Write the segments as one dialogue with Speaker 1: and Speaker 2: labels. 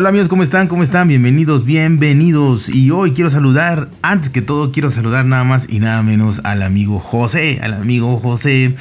Speaker 1: Hola amigos, ¿cómo están? ¿Cómo están? Bienvenidos, bienvenidos. Y hoy quiero saludar, antes que todo quiero saludar nada más y nada menos al amigo José, al amigo José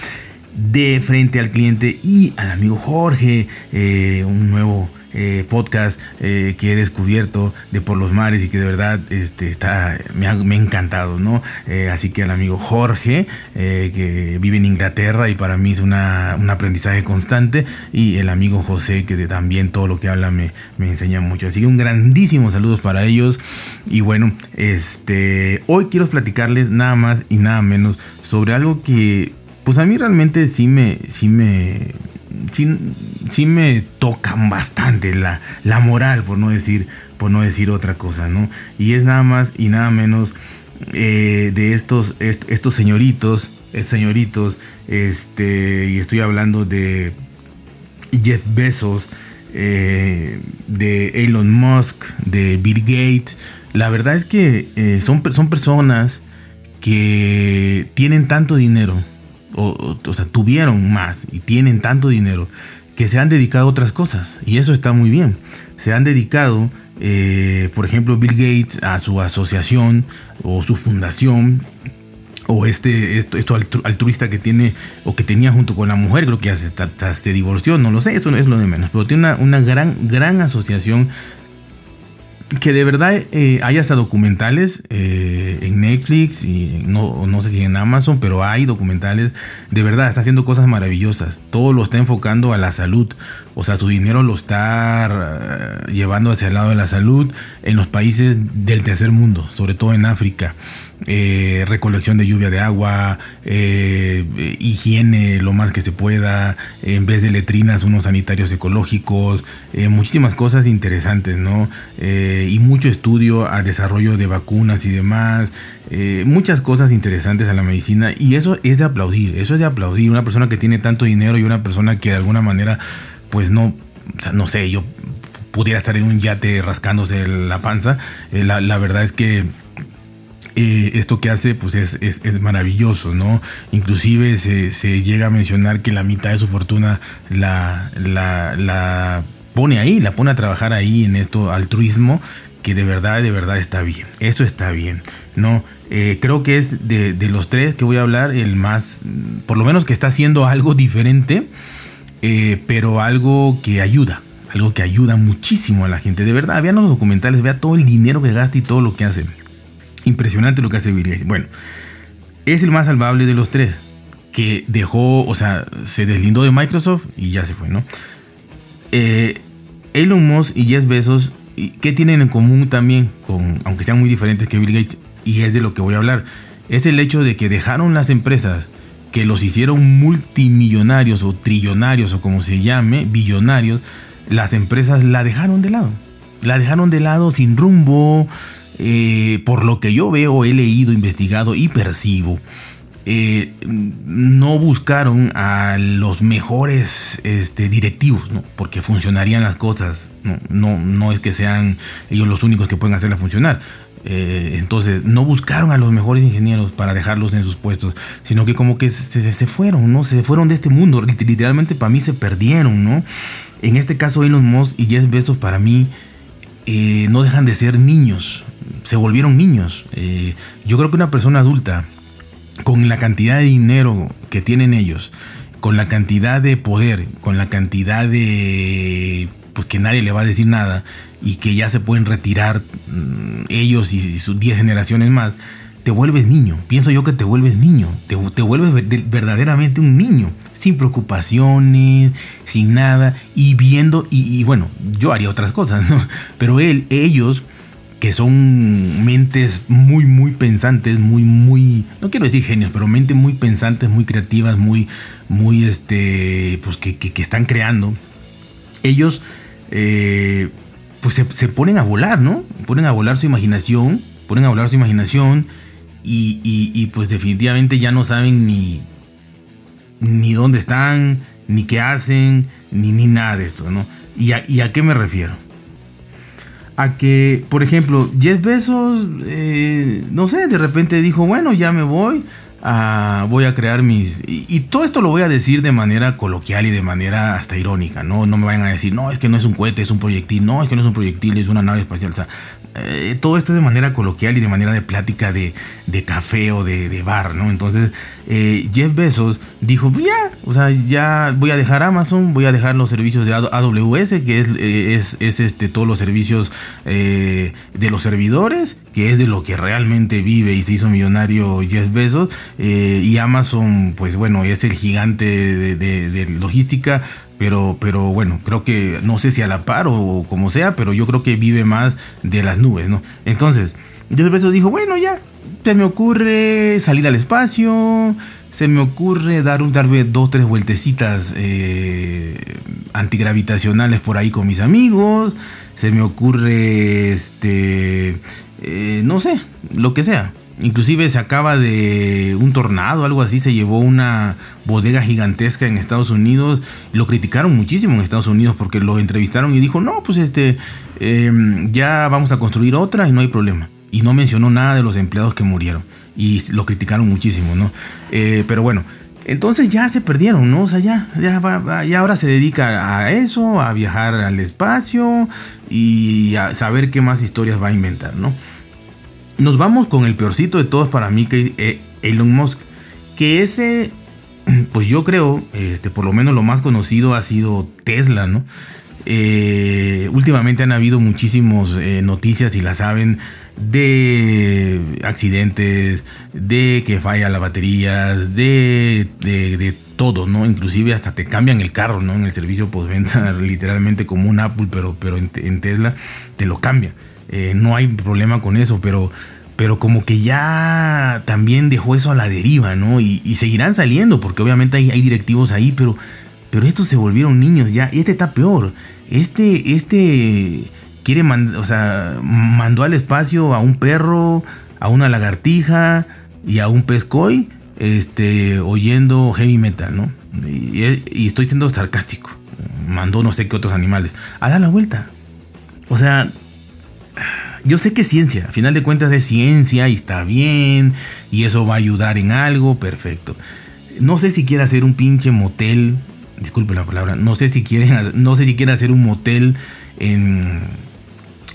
Speaker 1: de frente al cliente y al amigo Jorge, eh, un nuevo eh, podcast eh, que he descubierto de por los mares y que de verdad este, está, me ha, encantado, ¿no? Eh, así que al amigo Jorge, que vive en Inglaterra y para mí es una, un aprendizaje constante, y el amigo José, que también todo lo que habla me, me enseña mucho. Así que un grandísimo saludos para ellos. Y bueno, este, hoy quiero platicarles nada más y nada menos sobre algo que, pues a mí realmente sí me, sí me, sí, me tocan bastante la, la, moral, por no decir, por no decir otra cosa, ¿no? Y es nada más y nada menos eh, de estos, estos señoritos, señoritos, este, y estoy hablando de Jeff Bezos, eh, de Elon Musk, de Bill Gates. La verdad es que eh, son, son personas que tienen tanto dinero, o, sea, tuvieron más y tienen tanto dinero que se han dedicado a otras cosas. Y eso está muy bien. Se han dedicado, eh, por ejemplo, Bill Gates a su asociación o su fundación. O este, esto, esto altruista que tiene o que tenía junto con la mujer, creo que hasta, se divorció, no lo sé, eso no es lo de menos. Pero tiene una, una gran, gran asociación que de verdad eh, hay hasta documentales eh, en Netflix y no, no sé si en Amazon, pero hay documentales. De verdad, está haciendo cosas maravillosas. Todo lo está enfocando a la salud. O sea, su dinero lo está eh, llevando hacia el lado de la salud en los países del tercer mundo, sobre todo en África. Eh, recolección de lluvia de agua, eh, higiene lo más que se pueda, en vez de letrinas, unos sanitarios ecológicos, eh, muchísimas cosas interesantes, ¿no? Y mucho estudio a desarrollo de vacunas y demás, muchas cosas interesantes a la medicina y eso es de aplaudir, eso es de aplaudir, una persona que tiene tanto dinero y una persona que de alguna manera, pues no, no sé, yo pudiera estar en un yate rascándose la panza, la, la verdad es que eh, esto que hace pues es, es, maravilloso, ¿no? Inclusive se, llega a mencionar que la mitad de su fortuna la, la, pone ahí, la pone a trabajar ahí en esto altruismo que de verdad, de verdad está bien. Eso está bien, ¿no? Eh, creo que es de, los tres que voy a hablar el más, por lo menos que está haciendo algo diferente, eh, pero algo que ayuda, algo que ayuda muchísimo a la gente. De verdad, vean los documentales, vea todo el dinero que gasta y todo lo que hace. Impresionante lo que hace Bill. Bueno, es el más salvable de los tres. Que dejó, o sea, se deslindó de Microsoft y ya se fue, ¿no? Eh, Elon Musk y Jeff Bezos, ¿qué tienen en común también? Con, aunque sean muy diferentes que Bill Gates, y es de lo que voy a hablar. Es el hecho de que dejaron las empresas que los hicieron multimillonarios o trillonarios o como se llame, billonarios, las empresas la dejaron de lado. La dejaron de lado sin rumbo, eh, por lo que yo veo, he leído, investigado y percibo, eh, no buscaron a los mejores este, directivos, porque funcionarían las cosas. No, no, es que sean ellos los únicos que pueden hacerla funcionar. Eh, entonces, no buscaron a los mejores ingenieros para dejarlos en sus puestos, sino que como que se, fueron, ¿no? Se fueron de este mundo. Literalmente para mí se perdieron, ¿no? En este caso, Elon Musk y Jeff Bezos para mí no dejan de ser niños, se volvieron niños. Eh, yo creo que una persona adulta, con la cantidad de dinero que tienen ellos, con la cantidad de poder, con la cantidad de... pues que nadie le va a decir nada y que ya se pueden retirar mm, ellos y, sus 10 generaciones más, te vuelves niño. Pienso yo que te vuelves niño, te, te vuelves verdaderamente un niño, sin preocupaciones, sin nada, y viendo, y, y, bueno, yo haría otras cosas, ¿no? Pero él, ellos que son mentes muy, muy pensantes, muy, muy, no quiero decir genios, pero mentes muy pensantes, muy creativas, muy, muy, este, pues que, que, están creando. Ellos, eh, pues se, ponen a volar, ¿no? Ponen a volar su imaginación, ponen a volar su imaginación y, y, pues definitivamente ya no saben ni, ni dónde están, ni qué hacen, ni, ni nada de esto, ¿no? ¿Y ¿Y a qué me refiero? A que, por ejemplo, Jeff Bezos, eh, no sé, de repente dijo, bueno, ya me voy, voy a crear mis... Y, todo esto lo voy a decir de manera coloquial y de manera hasta irónica, ¿no? No me vayan a decir, no, es que no es un cohete, es un proyectil, no, es que no es un proyectil, es una nave espacial. O sea, eh, todo esto de manera coloquial y de manera de plática de, café o de, bar, ¿no? Entonces, eh, Jeff Bezos dijo, pues ya, o sea, ya voy a dejar Amazon, voy a dejar los servicios de AWS, que es, eh, es, es este, todos los servicios de los servidores, que es de lo que realmente vive y se hizo millonario Jeff Bezos, y Amazon, pues bueno, es el gigante de logística, pero, pero bueno, creo que no sé si a la par o como sea, pero yo creo que vive más de las nubes, ¿no? Entonces, Jeff Bezos dijo, bueno, ya, se me ocurre salir al espacio, se me ocurre dar un vez dos, tres vueltecitas eh, antigravitacionales por ahí con mis amigos, se me ocurre, este, eh, no sé, lo que sea. Inclusive se acaba de un tornado, algo así, se llevó una bodega gigantesca en Estados Unidos. Lo criticaron muchísimo en Estados Unidos porque lo entrevistaron y dijo, no, pues este, em, ya vamos a construir otra y no hay problema. Y no mencionó nada de los empleados que murieron. Y lo criticaron muchísimo, ¿no? Eh, pero bueno, entonces ya se perdieron, ¿no? O sea, ya, ya, ya ahora se dedica a eso, a viajar al espacio y a saber qué más historias va a inventar, ¿no? Nos vamos con el peorcito de todos para mí, que es eh, Elon Musk. Que ese, pues yo creo, este, por lo menos lo más conocido ha sido Tesla, ¿no? Eh, últimamente han habido muchísimas eh, noticias, y la saben, de accidentes, de que falla la batería, de, de, todo, ¿no? Inclusive hasta te cambian el carro, ¿no? En el servicio postventa, literalmente como un Apple, pero, pero en, en Tesla te lo cambia. Eh, no hay problema con eso, pero, pero como que ya también dejó eso a la deriva, ¿no? Y, seguirán saliendo, porque obviamente hay, directivos ahí, pero, pero estos se volvieron niños ya. Este está peor. Este, este quiere, o sea, mandó al espacio a un perro, a una lagartija y a un pescoy, este, oyendo heavy metal, ¿no? Y, y estoy siendo sarcástico. Mandó no sé qué otros animales. A dar la vuelta. O sea, yo sé que es ciencia, a final de cuentas es ciencia y está bien, y eso va a ayudar en algo, perfecto. No sé si quiere hacer un pinche motel, disculpe la palabra, no sé si quieren, no sé si quiere hacer un motel en,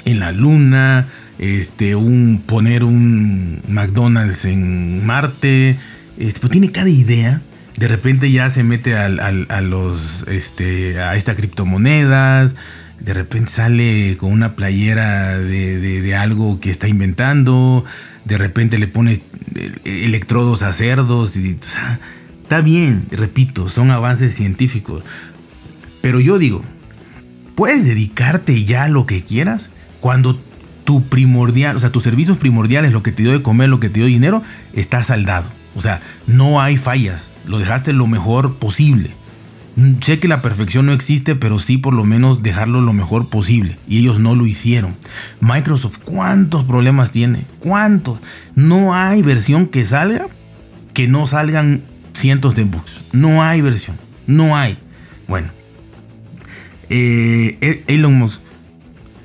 Speaker 1: en la luna, este, un, poner un McDonald's en Marte, este, pues tiene cada idea. De repente ya se mete a los, este, a estas criptomonedas, de repente sale con una playera de, algo que está inventando, de repente le pone eh, electrodos a cerdos, y, está bien, repito, son avances científicos. Pero yo digo, puedes dedicarte ya a lo que quieras cuando tu primordial, o sea, tus servicios primordiales, lo que te dio de comer, lo que te dio dinero, está saldado. O sea, no hay fallas, lo dejaste lo mejor posible. Mm, sé que la perfección no existe, pero sí por lo menos dejarlo lo mejor posible. Y ellos no lo hicieron. Microsoft, ¿cuántos problemas tiene? ¿Cuántos? No hay versión que salga que no salgan cientos de bugs. No hay versión. No hay. Bueno. Eh, e-, Elon Musk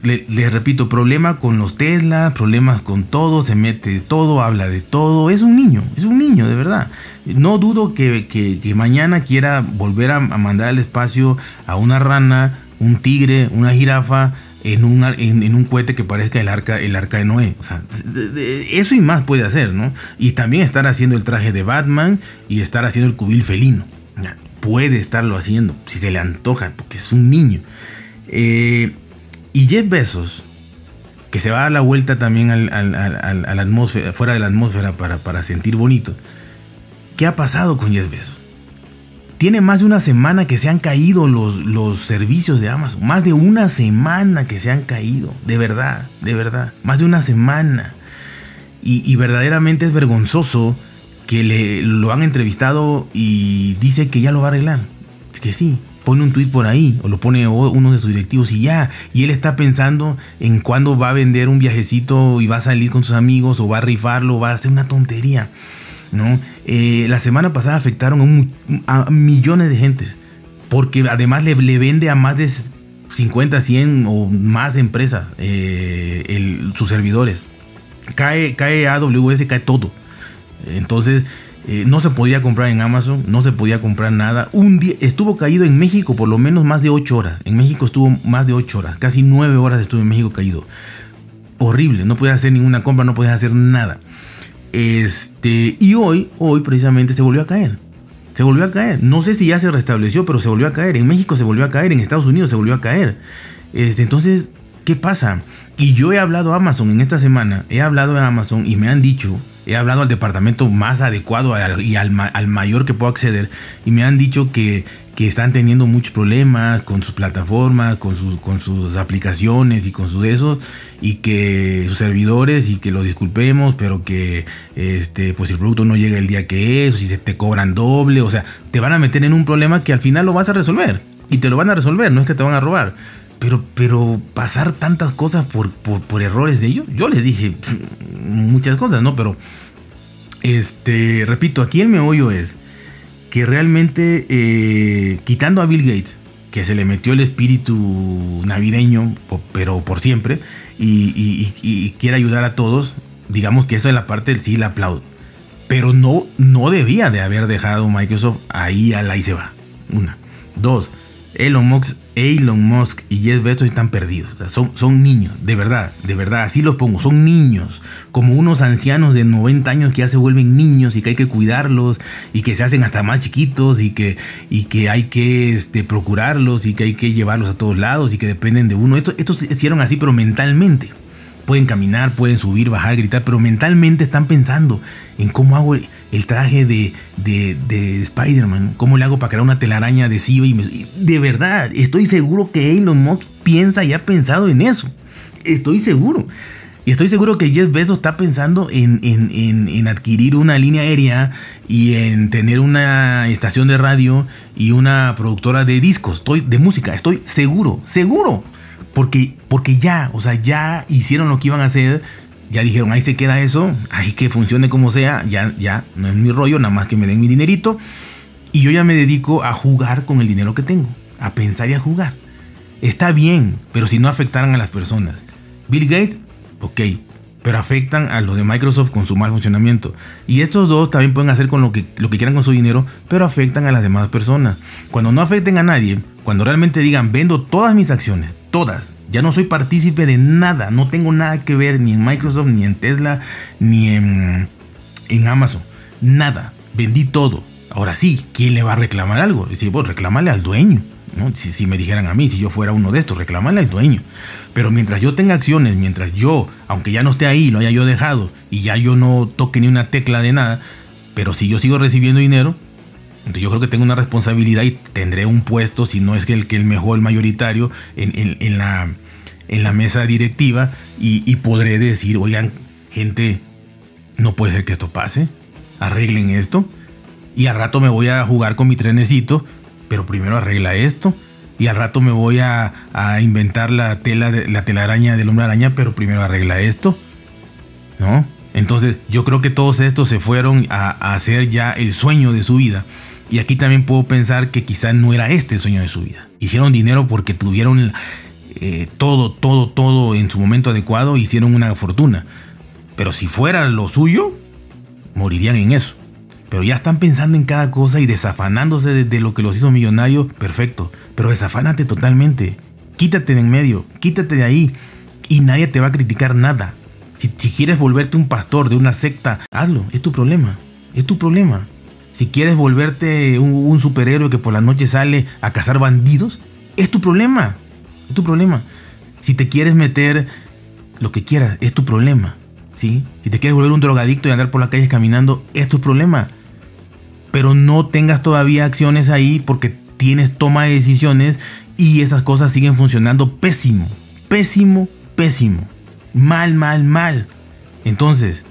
Speaker 1: le, repito, problema con los Tesla, problemas con todo, se mete todo, habla de todo. Es un niño, es un niño, de verdad. No dudo que, mañana quiera volver a, mandar al espacio a una rana, un tigre, una jirafa. En, en, un cohete que parezca el arca, de Noé. O sea, eso y más puede hacer, ¿no? Y también estar haciendo el traje de Batman y estar haciendo el cubil felino. Puede estarlo haciendo, si se le antoja, porque es un niño. Eh, y Jeff Bezos, que se va a dar la vuelta también a la atmósfera, fuera de la atmósfera para sentir bonito. ¿Qué ha pasado con Jeff Bezos? Tiene más de una semana que se han caído los, los servicios de Amazon. Más de una semana que se han caído. De verdad, de verdad. Más de una semana. Y, y verdaderamente es vergonzoso que le, lo han entrevistado y dice que ya lo va a arreglar. Es que sí, pone un tweet por ahí o lo pone uno de sus directivos y ya. Y él está pensando en cuándo va a vender un viajecito y va a salir con sus amigos o va a rifarlo o va a hacer una tontería. ¿no? Eh, la semana pasada afectaron a, millones de gentes porque además le, vende a más de 50, 100 o más empresas eh, sus servidores. Cae, cae AWS, cae todo. Entonces Eh, no se podía comprar en Amazon, no se podía comprar nada. Un día estuvo caído en México por lo menos más de 8 horas. En México estuvo más de 8 horas, casi 9 horas estuvo en México caído. Horrible, no podías hacer ninguna compra, no podías hacer nada. Este, y hoy, hoy precisamente se volvió a caer. Se volvió a caer. No sé si ya se restableció, pero se volvió a caer. En México se volvió a caer, en Estados Unidos se volvió a caer. Este, entonces, ¿qué pasa? Y yo he hablado a Amazon en esta semana, he hablado a Amazon y me han dicho, he hablado al departamento más adecuado y al, mayor que puedo acceder, y me han dicho que, que, están teniendo muchos problemas con sus plataformas, con sus, con sus aplicaciones y con sus esos, y que sus servidores, y que lo disculpemos, pero que este, pues el producto no llega el día que es, o si se te cobran doble, o sea, te van a meter en un problema que al final lo vas a resolver. Y te lo van a resolver, no es que te van a robar. Pero, pero pasar tantas cosas por, por, errores de ellos, yo les dije muchas cosas, ¿no? Pero, este, repito, aquí el meollo es que realmente, eh, quitando a Bill Gates, que se le metió el espíritu navideño, pero por siempre, y, quiere ayudar a todos, digamos que esa es la parte del sí la aplaudo. Pero no, no debía de haber dejado Microsoft ahí a la y se va. Una. Dos, Elon Musk, Elon Musk y Jeff Bezos están perdidos. son, son niños, de verdad, de verdad, así los pongo. Son niños, como unos ancianos de 90 años que ya se vuelven niños y que hay que cuidarlos y que se hacen hasta más chiquitos y que, y que hay que este, procurarlos y que hay que llevarlos a todos lados y que dependen de uno. Estos, estos hicieron así, pero mentalmente pueden caminar, pueden subir, bajar, gritar, pero mentalmente están pensando en cómo hago el traje de, de, Spider-Man, cómo le hago para crear una telaraña de. Y de verdad, estoy seguro que Elon Musk piensa y ha pensado en eso. Estoy seguro. Y estoy seguro que Jeff Bezos está pensando en, en, adquirir una línea aérea y en tener una estación de radio y una productora de discos, estoy, de música. Estoy seguro, seguro. Porque, porque ya, o sea, ya hicieron lo que iban a hacer. Ya dijeron, ahí se queda eso, ahí que funcione como sea, ya, ya, no es mi rollo, nada más que me den mi dinerito. Y yo ya me dedico a jugar con el dinero que tengo, a pensar y a jugar. Está bien, pero si no afectaran a las personas. Bill Gates, ok, pero afectan a los de Microsoft con su mal funcionamiento. Y estos dos también pueden hacer con lo que, lo que quieran con su dinero, pero afectan a las demás personas. Cuando no afecten a nadie, cuando realmente digan, vendo todas mis acciones, todas. Ya no soy partícipe de nada, no tengo nada que ver ni en Microsoft, ni en Tesla, ni en, en Amazon. Nada, vendí todo. Ahora sí, ¿quién le va a reclamar algo? Dice, pues reclámale al dueño. ¿no? Si, si, me dijeran a mí, si yo fuera uno de estos, reclamarle al dueño. Pero mientras yo tenga acciones, mientras yo, aunque ya no esté ahí, lo haya yo dejado y ya yo no toque ni una tecla de nada, pero si yo sigo recibiendo dinero, yo creo que tengo una responsabilidad y tendré un puesto, si no es que el, que el mejor, el mayoritario, en, la, en la mesa directiva y, podré decir, oigan, gente, no puede ser que esto pase, arreglen esto y al rato me voy a jugar con mi trenecito, pero primero arregla esto y al rato me voy a, inventar la tela de, la telaraña del hombre araña, pero primero arregla esto, ¿no? Entonces yo creo que todos estos se fueron a, a hacer ya el sueño de su vida y aquí también puedo pensar que quizá no era este el sueño de su vida. Hicieron dinero porque tuvieron eh, todo, todo, todo en su momento adecuado, hicieron una fortuna. Pero si fuera lo suyo, morirían en eso. Pero ya están pensando en cada cosa y desafanándose de, lo que los hizo millonarios, perfecto. Pero desafánate totalmente. Quítate de en medio, quítate de ahí. Y nadie te va a criticar nada. Si, si quieres volverte un pastor de una secta, hazlo. Es tu problema. Es tu problema. Si quieres volverte un, superhéroe que por la noche sale a cazar bandidos, es tu problema. Es tu problema. Si te quieres meter lo que quieras, es tu problema. ¿sí? Si te quieres volver un drogadicto y andar por las calles caminando, es tu problema. Pero no tengas todavía acciones ahí porque tienes toma de decisiones y esas cosas siguen funcionando pésimo. Pésimo, pésimo. Mal, mal, mal. Entonces,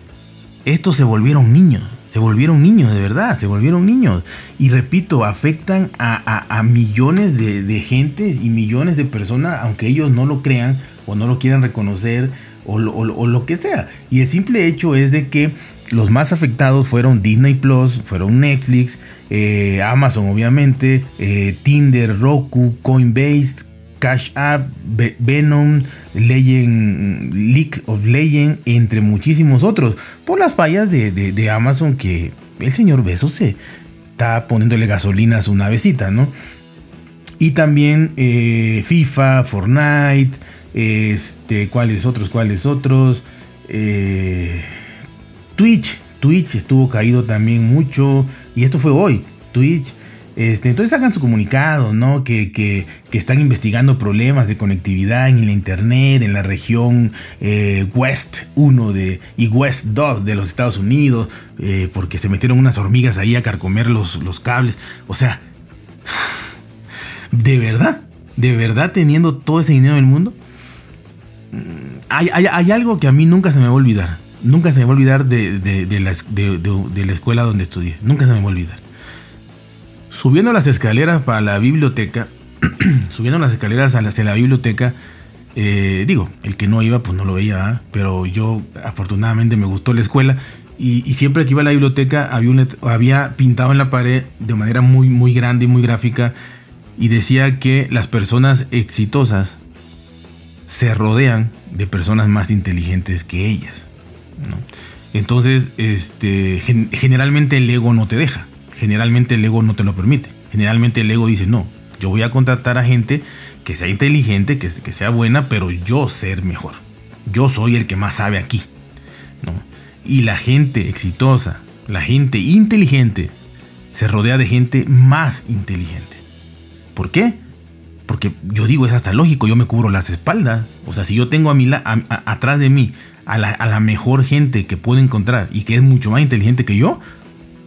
Speaker 1: estos se volvieron niños. Se volvieron niños, de verdad, se volvieron niños. Y repito, afectan a, millones de, de gentes y millones de personas, aunque ellos no lo crean o no lo quieran reconocer o, lo que sea. Y el simple hecho es de que los más afectados fueron Disney Plus, fueron Netflix, eh, Amazon obviamente, eh, Tinder, Roku, Coinbase, Cash App, Venom, Legend, League of Legend, entre muchísimos otros, por las fallas de, Amazon que el señor Besos se está poniéndole gasolina a su navecita, ¿no? Y también eh, FIFA, Fortnite, este, ¿cuáles otros? ¿Cuáles otros? Eh, Twitch, Twitch estuvo caído también mucho, y esto fue hoy, Twitch este, entonces hagan su comunicado, ¿no? Que, están investigando problemas de conectividad en la Internet, en la región eh, West 1 de, y West 2 de los Estados Unidos, eh, porque se metieron unas hormigas ahí a carcomer los, los cables. O sea, de verdad, de verdad teniendo todo ese dinero del mundo, mm, hay, hay, algo que a mí nunca se me va a olvidar. Nunca se me va a olvidar de, de la escuela donde estudié. Nunca se me va a olvidar Subiendo las escaleras para la biblioteca, subiendo las escaleras hacia la biblioteca, eh, digo, el que no iba pues no lo veía, pero yo afortunadamente me gustó la escuela y, siempre que iba a la biblioteca había, pintado en la pared de manera muy, muy grande y muy gráfica y decía que las personas exitosas se rodean de personas más inteligentes que ellas. Entonces, este, generalmente el ego no te deja generalmente el ego no te lo permite. Generalmente el ego dice, no, yo voy a contratar a gente que sea inteligente, que, sea buena, pero yo ser mejor. Yo soy el que más sabe aquí. ¿no? Y la gente exitosa, la gente inteligente, se rodea de gente más inteligente. ¿Por qué? Porque yo digo, es hasta lógico, yo me cubro las espaldas. O sea, si yo tengo a mi atrás de mí a la mejor gente que puedo encontrar y que es mucho más inteligente que yo,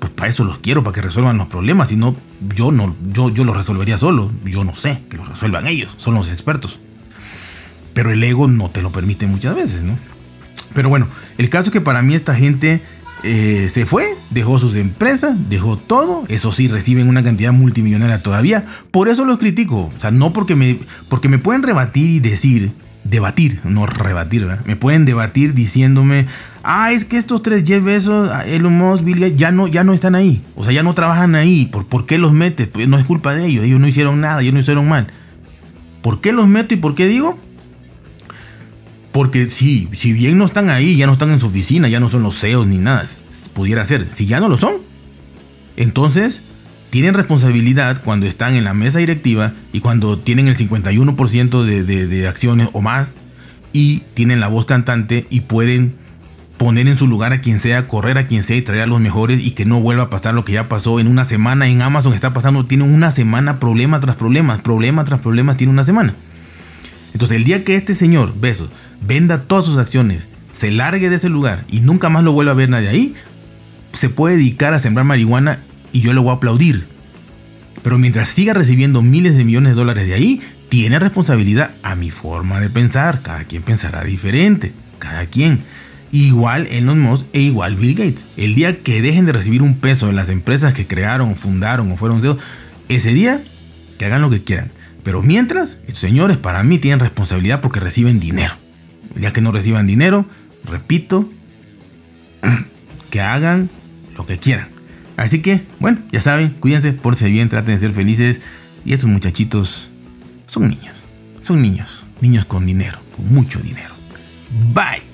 Speaker 1: pues para eso los quiero, para que resuelvan los problemas. Si no, yo no, yo, yo los resolvería solo. Yo no sé, que los resuelvan ellos, son los expertos. Pero el ego no te lo permite muchas veces, ¿no? Pero bueno, el caso es que para mí esta gente eh, se fue, dejó sus empresas, dejó todo. Eso sí, reciben una cantidad multimillonaria todavía. Por eso los critico. O sea, no porque me, porque me pueden rebatir y decir debatir, no rebatir, ¿verdad? Me pueden debatir diciéndome, ah, es que estos tres Jeff Bezos, Elon Musk, Bill Gates, ya no, ya no están ahí. O sea, ya no trabajan ahí. ¿Por, ¿Por qué los metes? Pues no es culpa de ellos. Ellos no hicieron nada, ellos no hicieron mal. ¿Por qué los meto y por qué digo? Porque si, si bien no están ahí, ya no están en su oficina, ya no son los CEOs ni nada, pudiera ser. Si ya no lo son, entonces tienen responsabilidad cuando están en la mesa directiva y cuando tienen el 51% de, de, acciones o más y tienen la voz cantante y pueden poner en su lugar a quien sea, correr a quien sea y traer a los mejores y que no vuelva a pasar lo que ya pasó en una semana en Amazon está pasando, tiene una semana problema tras problema, problema tras problema, tiene una semana. Entonces el día que este señor, Besos, venda todas sus acciones, se largue de ese lugar y nunca más lo vuelva a ver nadie ahí, se puede dedicar a sembrar marihuana y yo le voy a aplaudir. Pero mientras siga recibiendo miles de millones de dólares de ahí, tiene responsabilidad a mi forma de pensar. Cada quien pensará diferente. Cada quien. Igual Elon Musk e igual Bill Gates. El día que dejen de recibir un peso de las empresas que crearon, fundaron o fueron CEOs, ese día que hagan lo que quieran. Pero mientras, señores para mí tienen responsabilidad porque reciben dinero. El día que no reciban dinero, repito, que hagan lo que quieran. Así que, bueno, ya saben, cuídense, porse bien, traten de ser felices. Y estos muchachitos son niños. Son niños. Niños con dinero, con mucho dinero. Bye.